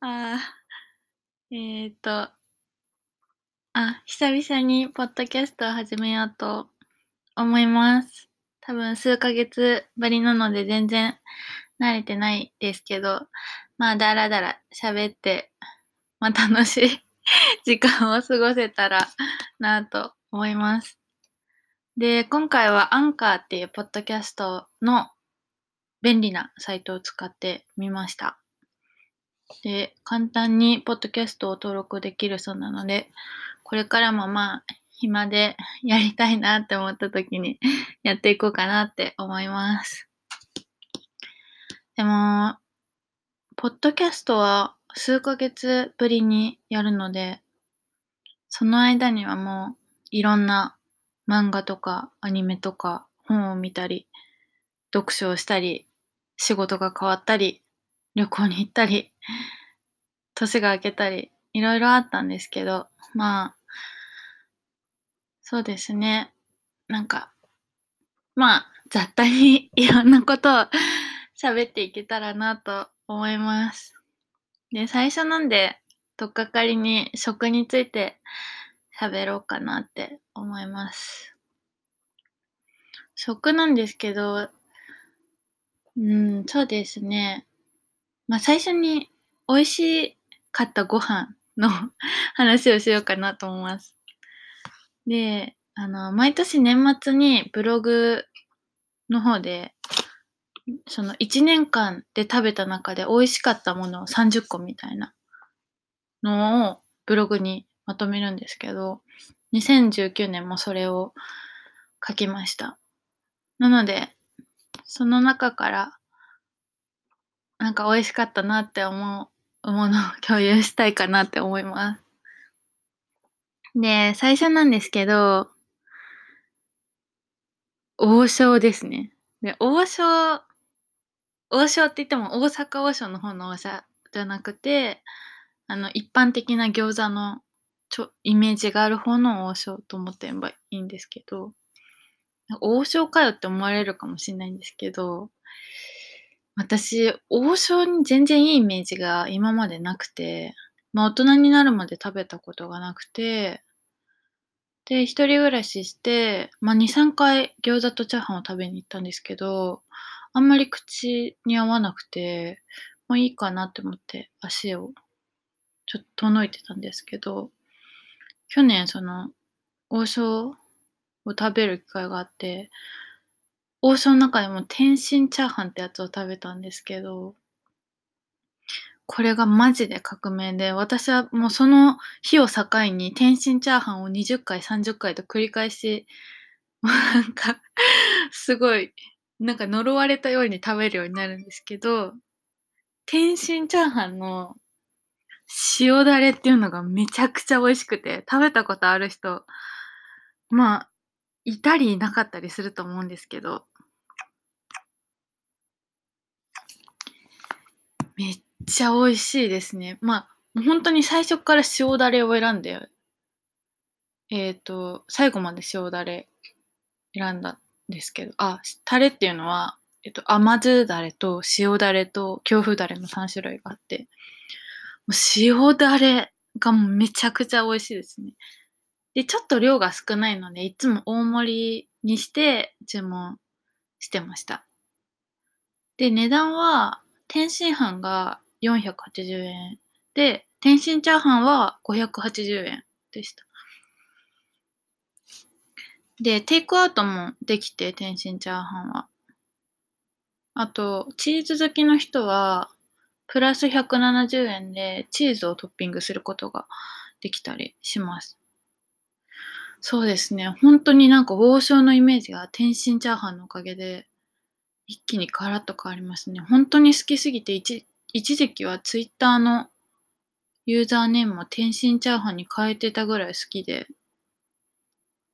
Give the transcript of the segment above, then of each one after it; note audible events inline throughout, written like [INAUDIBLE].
あーえー、と、あ、久々にポッドキャストを始めようと思います。多分数ヶ月ぶりなので全然慣れてないですけど、まあだらだら喋って、まあ楽しい [LAUGHS] 時間を過ごせたらなと思います。で、今回はアンカーっていうポッドキャストの便利なサイトを使ってみました。で、簡単にポッドキャストを登録できるそうなので、これからもまあ、暇でやりたいなって思った時に [LAUGHS] やっていこうかなって思います。でも、ポッドキャストは数ヶ月ぶりにやるので、その間にはもういろんな漫画とかアニメとか本を見たり、読書をしたり、仕事が変わったり、旅行に行ったり、年が明けたり、いろいろあったんですけど、まあ、そうですね。なんか、まあ、雑多にいろんなことを喋っていけたらなと思います。で、最初なんで、とっかかりに食について喋ろうかなって思います。食なんですけど、うん、そうですね。まあ、最初に美味しかったご飯の [LAUGHS] 話をしようかなと思います。で、あの、毎年年末にブログの方で、その1年間で食べた中で美味しかったものを30個みたいなのをブログにまとめるんですけど、2019年もそれを書きました。なので、その中から、なんか美味しかったなって思うものを共有したいかなって思います。で、最初なんですけど、王将ですね。で、王将、王将って言っても大阪王将の方の王将じゃなくて、あの、一般的な餃子のちょイメージがある方の王将と思ってればいいんですけど、王将かよって思われるかもしれないんですけど、私、王将に全然いいイメージが今までなくて、まあ大人になるまで食べたことがなくて、で、一人暮らしして、まあ2、3回餃子とチャーハンを食べに行ったんですけど、あんまり口に合わなくて、もういいかなって思って足をちょっと遠のいてたんですけど、去年その王将を食べる機会があって、王将の中でも天津チャーハンってやつを食べたんですけど、これがマジで革命で、私はもうその日を境に天津チャーハンを20回、30回と繰り返し、なんか、すごい、なんか呪われたように食べるようになるんですけど、天津チャーハンの塩だれっていうのがめちゃくちゃ美味しくて、食べたことある人、まあ、いたりいなかったりすると思うんですけど、めっちゃ美味しいですね。まあ、本当に最初から塩だれを選んで、えっ、と、最後まで塩だれ選んだんですけど、あ、タレっていうのは、えっと、甘酢だれと塩だれと京風だれの3種類があって、もう塩だれがもうめちゃくちゃ美味しいですね。で、ちょっと量が少ないので、いつも大盛りにして注文してました。で、値段は、天津飯が480円で、天津チャーハンは580円でした。で、テイクアウトもできて、天津チャーハンは。あと、チーズ好きの人は、プラス170円でチーズをトッピングすることができたりします。そうですね。本当になんか王将のイメージが天津チャーハンのおかげで一気にガラッと変わりますね。本当に好きすぎて一一時期はツイッターのユーザーネームも天津チャーハンに変えてたぐらい好きで、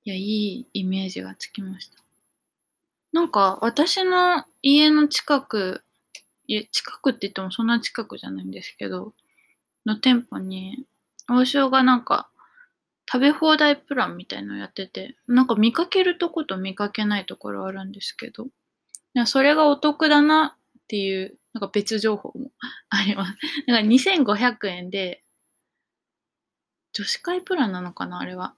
いや、いいイメージがつきました。なんか私の家の近く、いや近くって言ってもそんな近くじゃないんですけど、の店舗に王将がなんか食べ放題プランみたいのやってて、なんか見かけるとこと見かけないところあるんですけど、いやそれがお得だなっていう、なんか別情報も [LAUGHS] あります。だから2500円で、女子会プランなのかなあれは。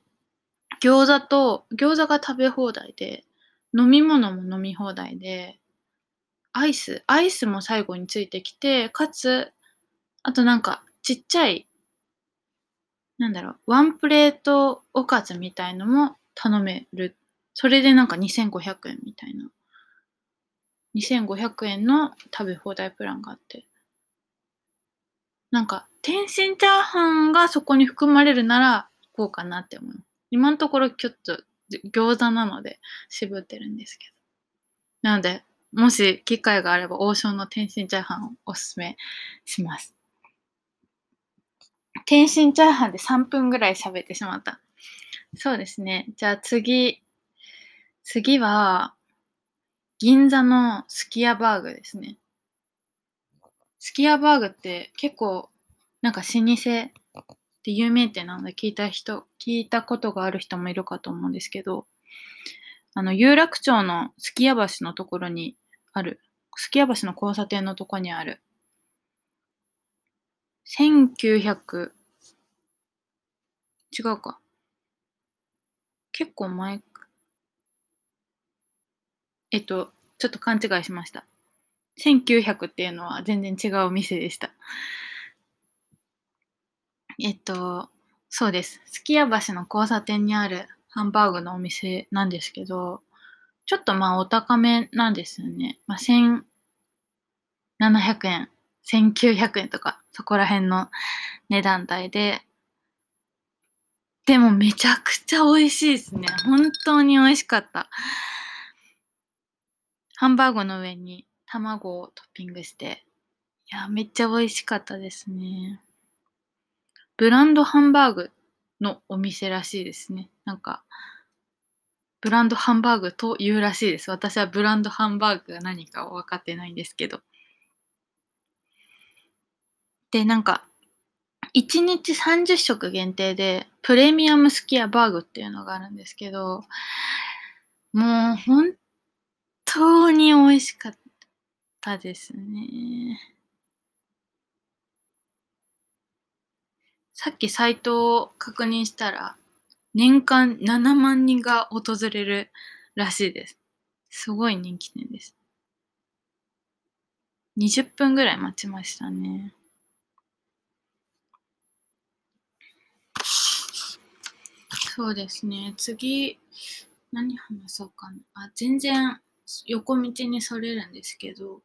餃子と、餃子が食べ放題で、飲み物も飲み放題で、アイス、アイスも最後についてきて、かつ、あとなんか、ちっちゃい、なんだろう、ワンプレートおかずみたいのも頼める。それでなんか2500円みたいな。2500円の食べ放題プランがあって。なんか、天津チャーハンがそこに含まれるなら、こうかなって思う。今のところちょっと餃子なので渋ってるんですけど。なので、もし機会があれば王将の天津チャーハンをおすすめします。天津チャーハンで3分ぐらい喋ってしまった。そうですね。じゃあ次。次は、銀座のすき家バーグですね。すき家バーグって結構なんか老舗で有名店なので聞いた人、聞いたことがある人もいるかと思うんですけど、あの、有楽町のすき家橋のところにある、すき家橋の交差点のところにある、1900、違うか。結構前、えっと、ちょっと勘違いしました。1900っていうのは全然違うお店でした。えっと、そうです。すき家橋の交差点にあるハンバーグのお店なんですけど、ちょっとまあお高めなんですよね。まあ、1700円、1900円とか、そこら辺の値段帯で、でもめちゃくちゃ美味しいですね。本当に美味しかった。ハンバーグの上に卵をトッピングして、いや、めっちゃ美味しかったですね。ブランドハンバーグのお店らしいですね。なんか、ブランドハンバーグというらしいです。私はブランドハンバーグが何かを分かってないんですけど。で、なんか、1日30食限定で、プレミアムスキアバーグっていうのがあるんですけど、もう本当に美味しかったですね。さっきサイトを確認したら、年間7万人が訪れるらしいです。すごい人気店です。20分ぐらい待ちましたね。そうですね。次、何話そうかな。あ、全然横道にそれるんですけど、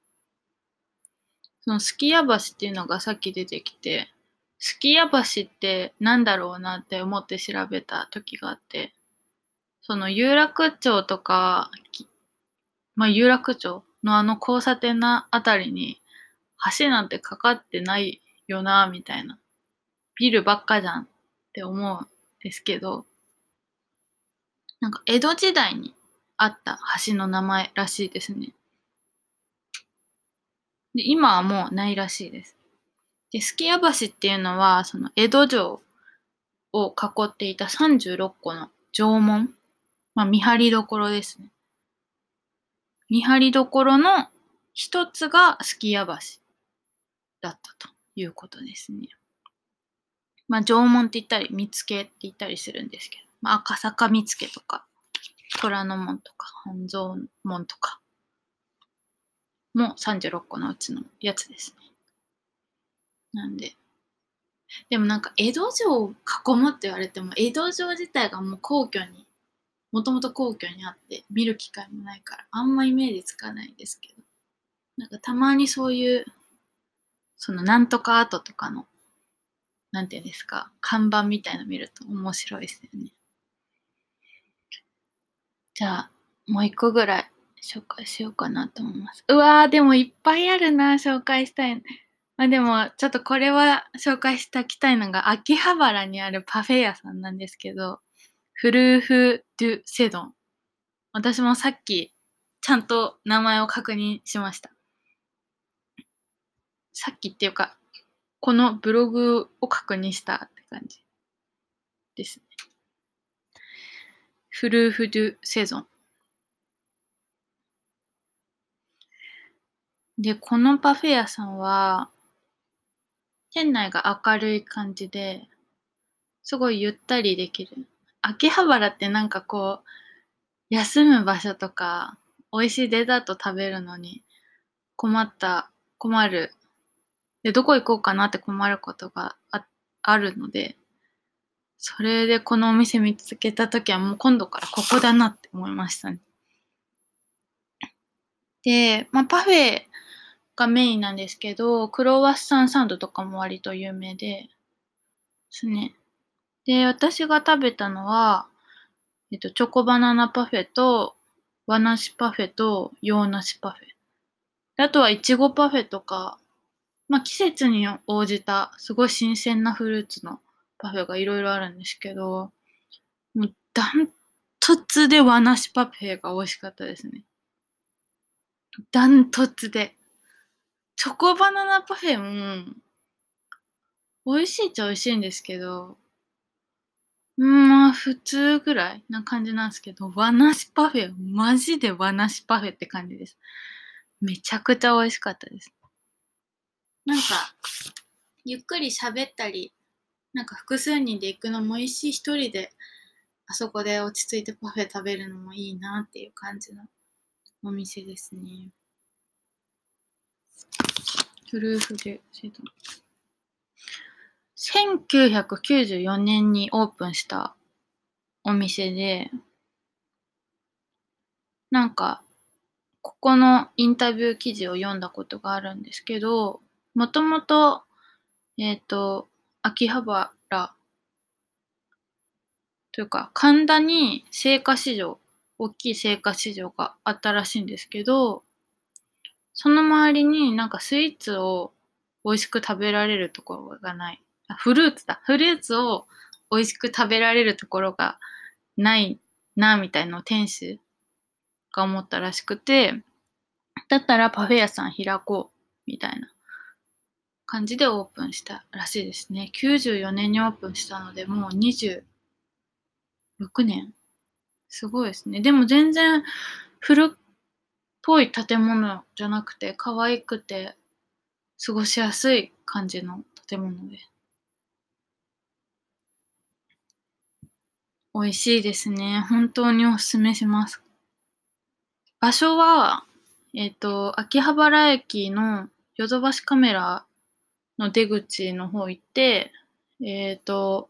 そのすき家橋っていうのがさっき出てきて、すき家橋ってなんだろうなって思って調べた時があって、その有楽町とか、まあ有楽町のあの交差点のあたりに橋なんてかかってないよな、みたいな。ビルばっかじゃんって思うんですけど、なんか江戸時代にあった橋の名前らしいですね。で今はもうないらしいです。で、すき家橋っていうのは、その江戸城を囲っていた36個の城門、まあ、見張りどころですね。見張りどころの一つがすき家橋だったということですね。まあ、城門って言ったり、見附って言ったりするんですけど、まあ、赤坂見附とか、虎ノ門とか、半蔵門とか、も36個のうちのやつですね。なんで。でもなんか江戸城を囲むって言われても江戸城自体がもう皇居にもともと皇居にあって見る機会もないからあんまイメージつかないですけどなんかたまにそういうそのなんとかアートとかのなんていうんですか看板みたいの見ると面白いですよねじゃあもう一個ぐらい紹介しようかなと思いますうわーでもいっぱいあるな紹介したいまあでも、ちょっとこれは紹介しておきたいのが、秋葉原にあるパフェ屋さんなんですけど、フルーフ・ドゥ・セドン。私もさっき、ちゃんと名前を確認しました。さっきっていうか、このブログを確認したって感じです。フルーフ・ドゥ・セゾン。で、このパフェ屋さんは、店内が明るい感じで、すごいゆったりできる。秋葉原ってなんかこう、休む場所とか、美味しいデザート食べるのに困った、困る。で、どこ行こうかなって困ることがああるので、それでこのお店見つけた時はもう今度からここだなって思いましたね。で、まあ、パフェがメインなんですけど、クロワッサンサンドとかも割と有名で、ですね。で、私が食べたのは、えっと、チョコバナナパフェと、和梨パフェと洋梨パフェ。あとはイチゴパフェとか、まあ季節に応じたすごい新鮮なフルーツのパフェがいろいろあるんですけど、もうダントツで和梨パフェが美味しかったですね。ダントツで。チョコバナナパフェも、美味しいっちゃ美味しいんですけど、んまあ普通ぐらいな感じなんですけど、和梨パフェ、マジで和梨パフェって感じです。めちゃくちゃ美味しかったです。なんか、ゆっくり喋ったり、なんか複数人で行くのもいいし、一人であそこで落ち着いてパフェ食べるのもいいなっていう感じのお店ですね。フルーフで1994年にオープンしたお店で、なんか、ここのインタビュー記事を読んだことがあるんですけど、もともと、えっ、ー、と、秋葉原というか、神田に青果市場、大きい青果市場があったらしいんですけど、その周りになんかスイーツを美味しく食べられるところがない。あ、フルーツだ。フルーツを美味しく食べられるところがないな、みたいなのを店主が思ったらしくて、だったらパフェ屋さん開こう、みたいな感じでオープンしたらしいですね。94年にオープンしたので、もう26年。すごいですね。でも全然古っぽい建物じゃなくて、可愛くて、過ごしやすい感じの建物で。美味しいですね。本当におすすめします。場所は、えっ、ー、と、秋葉原駅のヨドバシカメラの出口の方行って、えっ、ー、と、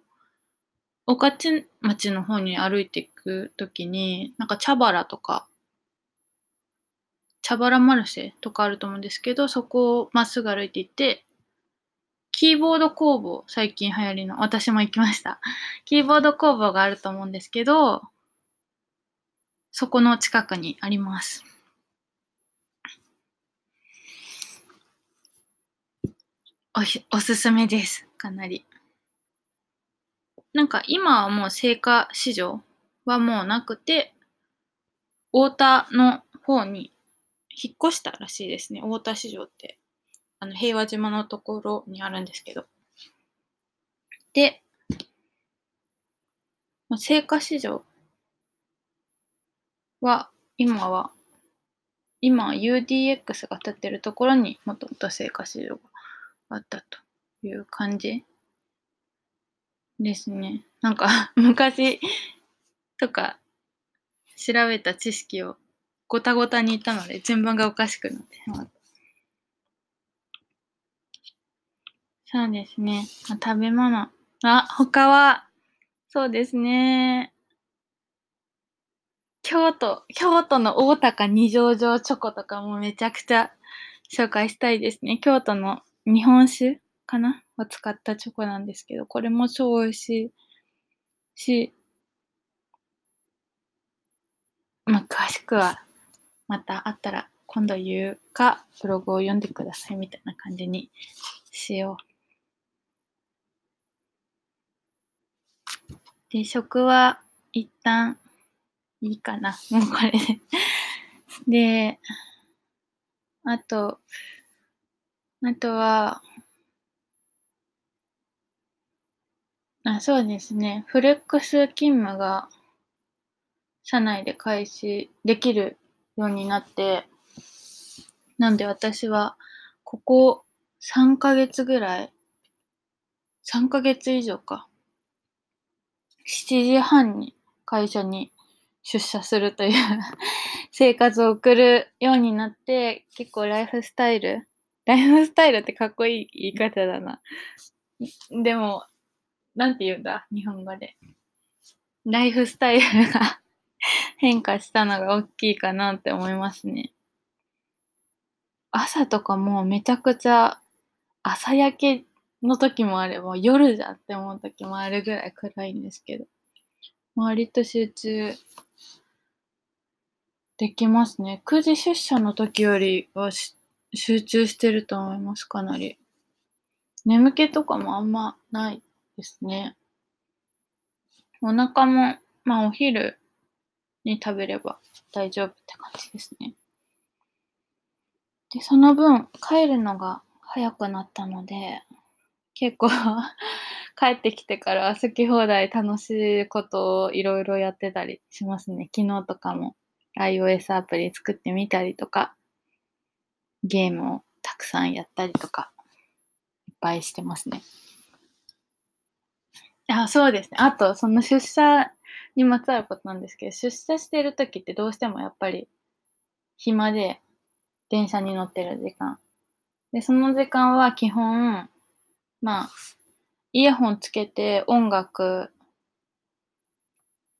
御徒町の方に歩いていくときに、なんか茶原とか、茶原マルシェとかあると思うんですけど、そこをまっすぐ歩いていって、キーボード工房、最近流行りの、私も行きました。[LAUGHS] キーボード工房があると思うんですけど、そこの近くにあります。おおすすめです。かなり。なんか今はもう青果市場はもうなくて、太田の方に引っ越したらしいですね。太田市場って。あの、平和島のところにあるんですけど。で、青果市場は、今は、今 UDX が建ってるところにもともと青果市場があったという感じですね。なんか [LAUGHS] 昔とか調べた知識をごたごたに言ったので順番がおかしくなってしまった。そうですね。食べ物。あ、他は、そうですね。京都、京都の大高二条城チョコとかもめちゃくちゃ紹介したいですね。京都の日本酒かな？を使ったチョコなんですけど、これも超美味しいし、まあ、詳しくはまたあったら今度言うか、ブログを読んでくださいみたいな感じにしよう。で、食は一旦いいかな。もうこれで。で、あと、あとは、あ、そうですね。フレックス勤務が社内で開始できるようになって、なんで私はここ3ヶ月ぐらい3ヶ月以上か。7時半に会社に出社するという [LAUGHS] 生活を送るようになって、結構ライフスタイル、ライフスタイルってかっこいい言い方だな。でも、なんて言うんだ？日本語で。ライフスタイルが [LAUGHS] 変化したのが大きいかなって思いますね。朝とかもめちゃくちゃ朝焼けの時もあれば夜じゃって思う時もあるぐらい暗いんですけど、割と集中できますね。9時出社の時よりは集中してると思います、かなり。眠気とかもあんまないですね。お腹も、まあお昼に食べれば大丈夫って感じですね。で、その分帰るのが早くなったので、結構 [LAUGHS] 帰ってきてから好き放題楽しいことをいろいろやってたりしますね。昨日とかも iOS アプリ作ってみたりとか、ゲームをたくさんやったりとか、いっぱいしてますね。あ、そうですね。あと、その出社にまつわることなんですけど、出社してる時ってどうしてもやっぱり暇で電車に乗ってる時間。で、その時間は基本、まあ、イヤホンつけて音楽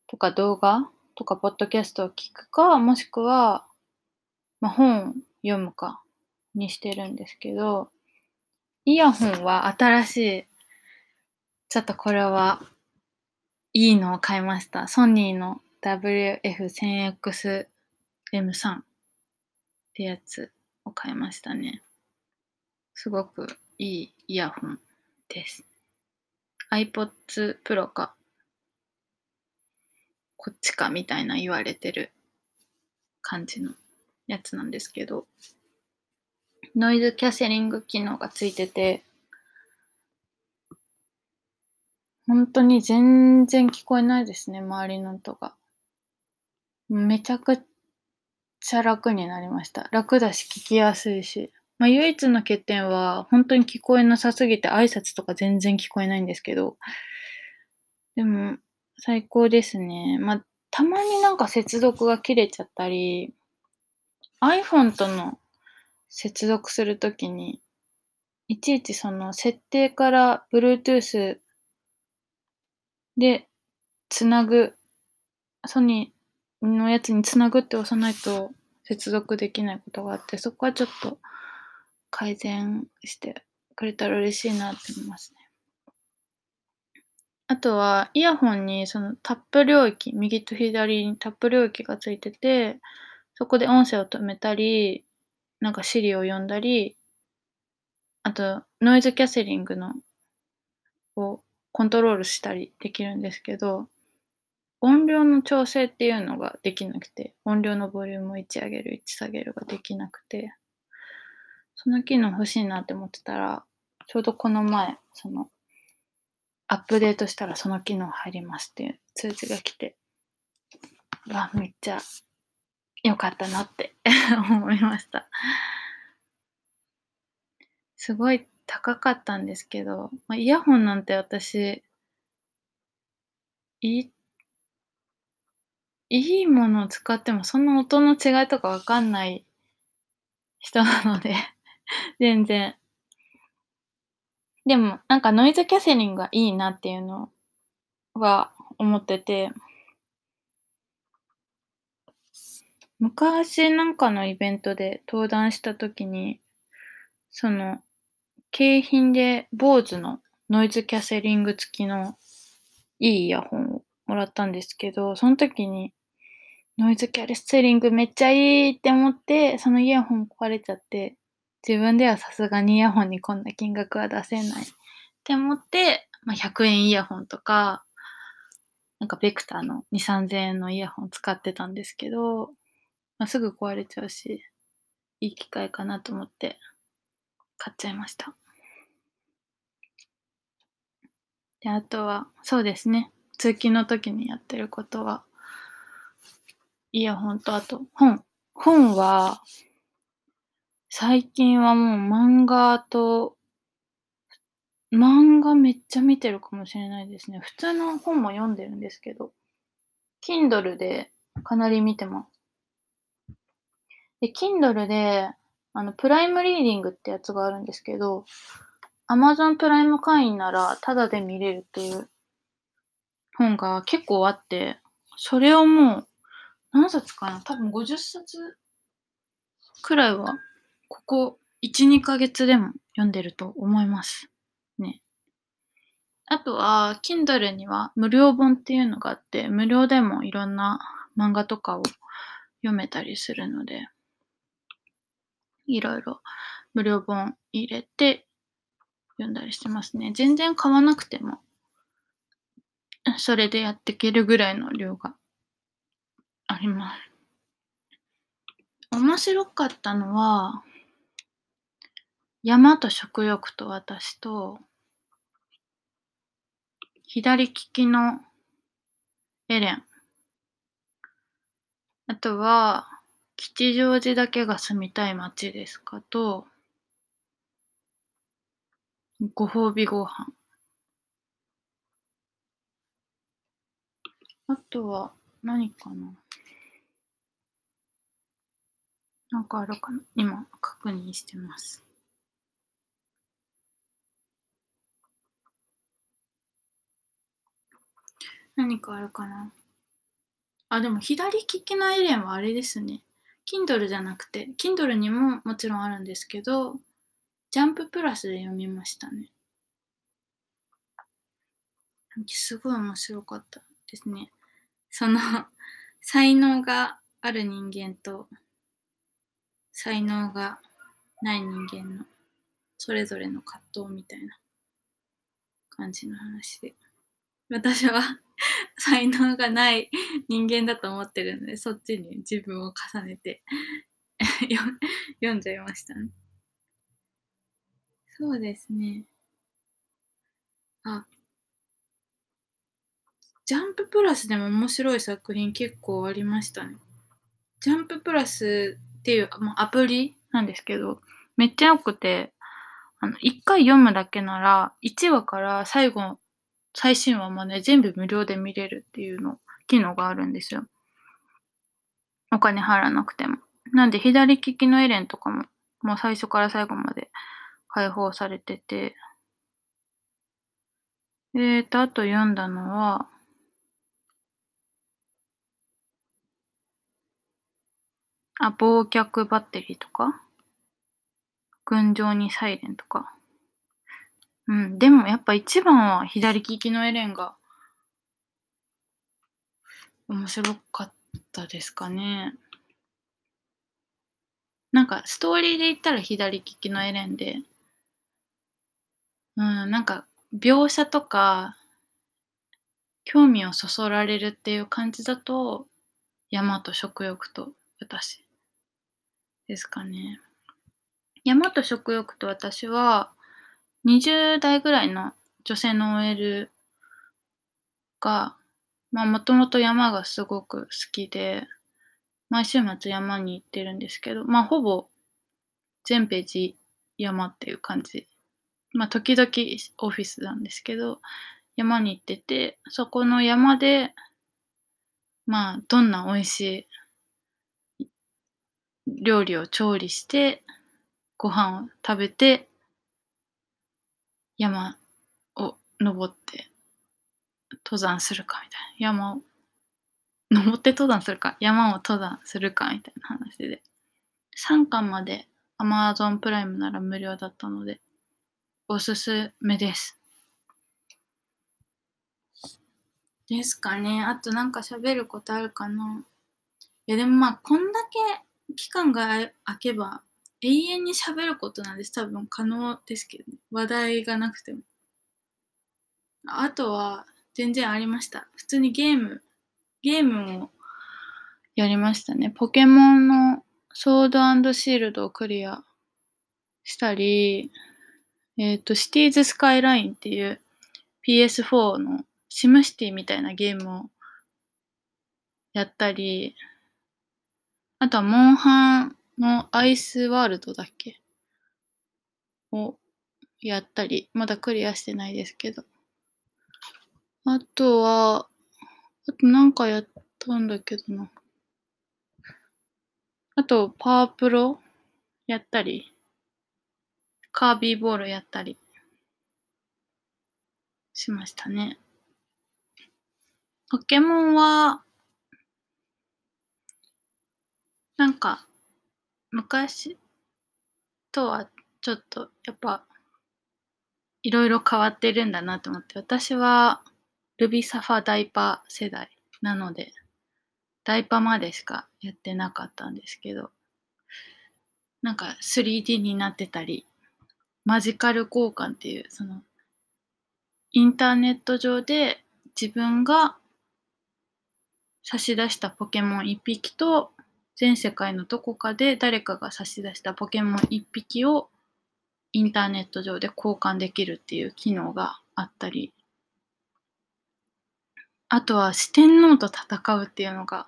とか動画とかポッドキャストを聞くか、もしくは、まあ、本読むかにしてるんですけど、イヤホンは新しい、ちょっとこれはいいのを買いました。ソニーの WF1000XM3 ってやつを買いましたね。すごくいいイヤホンです。iPods Pro か、こっちかみたいな言われてる感じのやつなんですけど、ノイズキャセリング機能がついてて、本当に全然聞こえないですね、周りの音が。めちゃくちゃ楽になりました。楽だし聞きやすいし。まあ、唯一の欠点は、本当に聞こえなさすぎて挨拶とか全然聞こえないんですけど、でも、最高ですね。まあ、たまになんか接続が切れちゃったり、iPhone との接続するときに、いちいちその設定から Bluetooth でつなぐ、ソニーのやつにつなぐって押さないと接続できないことがあって、そこはちょっと改善してくれたら嬉しいなって思いますね。あとは、イヤホンにそのタップ領域、右と左にタップ領域がついてて、そこで音声を止めたり、なんか Siri を読んだり、あと、ノイズキャセリングの、をコントロールしたりできるんですけど、音量の調整っていうのができなくて、音量のボリュームを1上げる、1下げるができなくて、その機能欲しいなって思ってたら、ちょうどこの前、その、アップデートしたらその機能入りますっていう通知が来て、わ、めっちゃ良かったなって [LAUGHS] 思いました。すごい高かったんですけど、まあ、イヤホンなんて私、いい、いいものを使ってもそんな音の違いとかわかんない人なので [LAUGHS] 全然。でも、なんかノイズキャセリングがいいなっていうのは思ってて、昔なんかのイベントで登壇した時に、その、景品で BOSE のノイズキャセリング付きのいいイヤホンをもらったんですけど、その時にノイズキャセリングめっちゃいいって思って、そのイヤホン壊れちゃって、自分ではさすがにイヤホンにこんな金額は出せないって思って、まあ、100円イヤホンとか、なんかベクターの2、3000円のイヤホン使ってたんですけど、まあ、すぐ壊れちゃうし、いい機会かなと思って買っちゃいました。で、あとは、そうですね。通勤の時にやってることは、イヤホンとあと本。本は、最近はもう漫画と漫画めっちゃ見てるかもしれないですね。普通の本も読んでるんですけど、Kindle でかなり見てます。で、Kindle で、あの、プライムリーディングってやつがあるんですけど、Amazon プライム会員ならタダで見れるっていう本が結構あって、それをもう、何冊かな？多分50冊くらいは、ここ1、2ヶ月でも読んでると思います。ね。あとは、Kindle には無料本っていうのがあって、無料でもいろんな漫画とかを読めたりするので、いろいろ無料本入れて読んだりしてますね。全然買わなくても、それでやっていけるぐらいの量があります。面白かったのは、山と食欲と私と、左利きのエレン。あとは、吉祥寺だけが住みたい街ですか？と、ご褒美ご飯。あとは、何かな？なんかあるかな？今、確認してます。何かあるかな？あ、でも左利きのエレンはあれですね。Kindle じゃなくて、Kindle にももちろんあるんですけど、ジャンププラスで読みましたね。すごい面白かったですね。その、才能がある人間と、才能がない人間の、それぞれの葛藤みたいな感じの話で。私は [LAUGHS] 才能がない人間だと思ってるので、そっちに自分を重ねて [LAUGHS] 読んじゃいましたね。そうですね。あ、ジャンププラスでも面白い作品結構ありましたね。ジャンププラスっていうもうアプリなんですけど、めっちゃ良くて、あの、一回読むだけなら、1話から最後、最新話まで全部無料で見れるっていうの、機能があるんですよ。お金払わなくても。なんで、左利きのエレンとかも、もう最初から最後まで開放されてて、えーと、あと読んだのは、あ、忘却バッテリーとか、群青にサイレンとか？うん、でもやっぱ一番は左利きのエレンが面白かったですかね。なんかストーリーで言ったら左利きのエレンで、うん、なんか描写とか興味をそそられるっていう感じだと山と食欲と私ですかね。山と食欲と私は20代ぐらいの女性の OL が、まあもともと山がすごく好きで、毎週末山に行ってるんですけど、まあほぼ全ページ山っていう感じ。まあ時々オフィスなんですけど、山に行ってて、そこの山で、まあどんな美味しい料理を調理して、ご飯を食べて、山を登って登山するかみたいな。山を登って登山するか、山を登山するかみたいな話で。3巻まで Amazon プライムなら無料だったので、おすすめです。ですかね。あとなんか喋ることあるかな。いやでもまあこんだけ期間が空けば永遠に喋ることなんです。多分可能ですけどね。話題がなくても。あとは全然ありました。普通にゲーム、ゲームをやりましたね。ポケモンのソードシールドをクリアしたり、えっ、と、シティーズスカイラインっていう PS4 のシムシティみたいなゲームをやったり、あとはモンハンのアイスワールドだっけ？をやったり、まだクリアしてないですけど。あとは、あとなんかやったんだけどな。あと、パワープロやったり、カービーボールやったりしましたね。ポケモンは、なんか、昔とはちょっとやっぱいろいろ変わってるんだなと思って私はルビサファダイパ世代なのでダイパまでしかやってなかったんですけどなんか 3D になってたりマジカル交換っていうそのインターネット上で自分が差し出したポケモン1匹と全世界のどこかで誰かが差し出したポケモン1匹をインターネット上で交換できるっていう機能があったり。あとは四天王と戦うっていうのが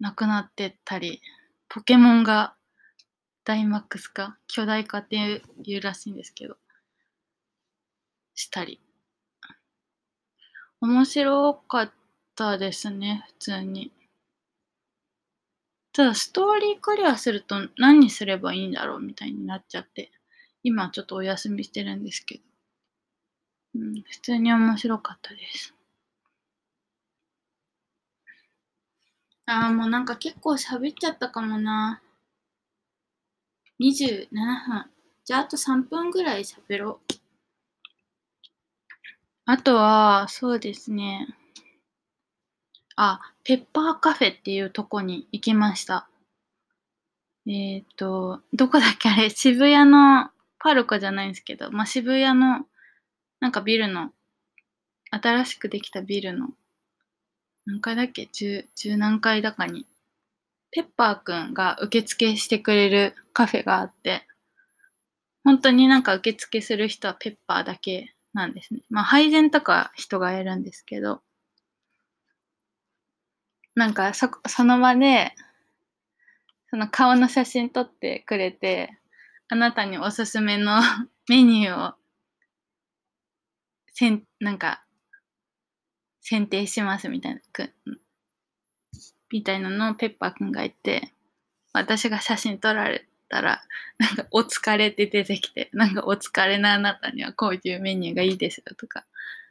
なくなってたり。ポケモンがダイマックス化巨大化っていうらしいんですけど。したり。面白かったですね普通に。ただストーリークリアすると何すればいいんだろうみたいになっちゃって今ちょっとお休みしてるんですけど、うん、普通に面白かったです。ああもうなんか結構喋っちゃったかもな。27分。じゃああと3分ぐらい喋ろう。あとはそうですね。あ、ペッパーカフェっていうとこに行きました。えっ、ー、と、どこだっけあれ、渋谷のパルコじゃないんですけど、まあ、渋谷のなんかビルの、新しくできたビルの、何階だっけ？十、十何階だかに、ペッパーくんが受付してくれるカフェがあって、本当になんか受付する人はペッパーだけなんですね。まあ、配膳とか人がやるんですけど、なんかそ、その場で、その顔の写真撮ってくれて、あなたにおすすめの [LAUGHS] メニューを、せん、なんか、選定しますみたいな、くみたいなのをペッパーくんが言って、私が写真撮られたら、なんか、お疲れって出てきて、なんか、お疲れなあなたにはこういうメニューがいいですよとか、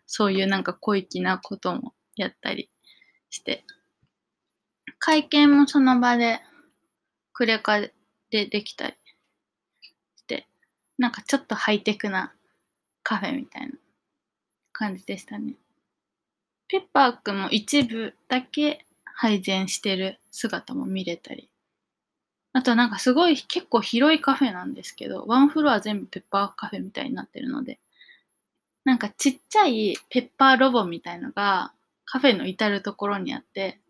そういうなんか小粋なこともやったりして、会見もその場でクレカでできたりして、なんかちょっとハイテクなカフェみたいな感じでしたね。ペッパーくんも一部だけ配膳してる姿も見れたり。あとなんかすごい結構広いカフェなんですけど、ワンフロア全部ペッパーカフェみたいになってるので、なんかちっちゃいペッパーロボみたいのがカフェの至るところにあって、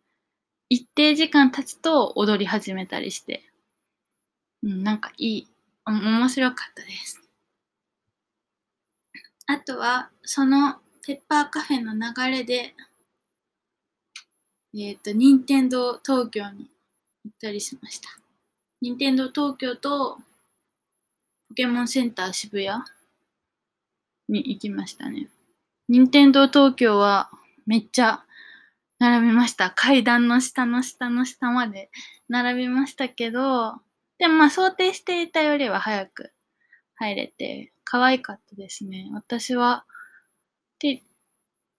一定時間経つと踊り始めたりして、うん、なんかいい、面白かったです。あとは、そのペッパーカフェの流れで、えっ、ー、と、任天堂東京に行ったりしました。任天堂東京とポケモンセンター渋谷に行きましたね。任天堂東京はめっちゃ並びました。階段の下の下の下まで並びましたけど、でもまあ想定していたよりは早く入れて、可愛かったですね。私は、で、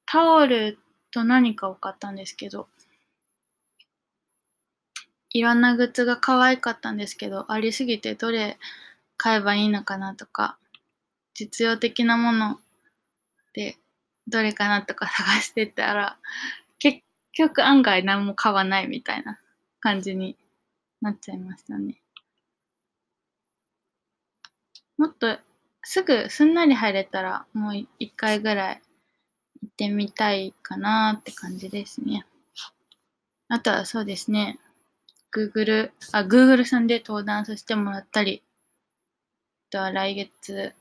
タオルと何かを買ったんですけど、いろんなグッズが可愛かったんですけど、ありすぎてどれ買えばいいのかなとか、実用的なものでどれかなとか探してたら、局案外何も買わないみたいな感じになっちゃいましたね。もっとすぐすんなり入れたらもう一回ぐらい行ってみたいかなって感じですね。あとはそうですね。Google、あ、Google さんで登壇させてもらったり、あとは来月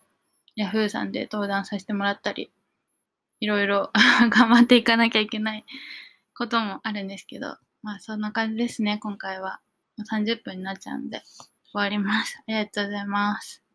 Yahoo さんで登壇させてもらったり、いろいろ [LAUGHS] 頑張っていかなきゃいけないこともあるんですけど、まあそんな感じですね、今回は。もう30分になっちゃうんで終わります。ありがとうございます。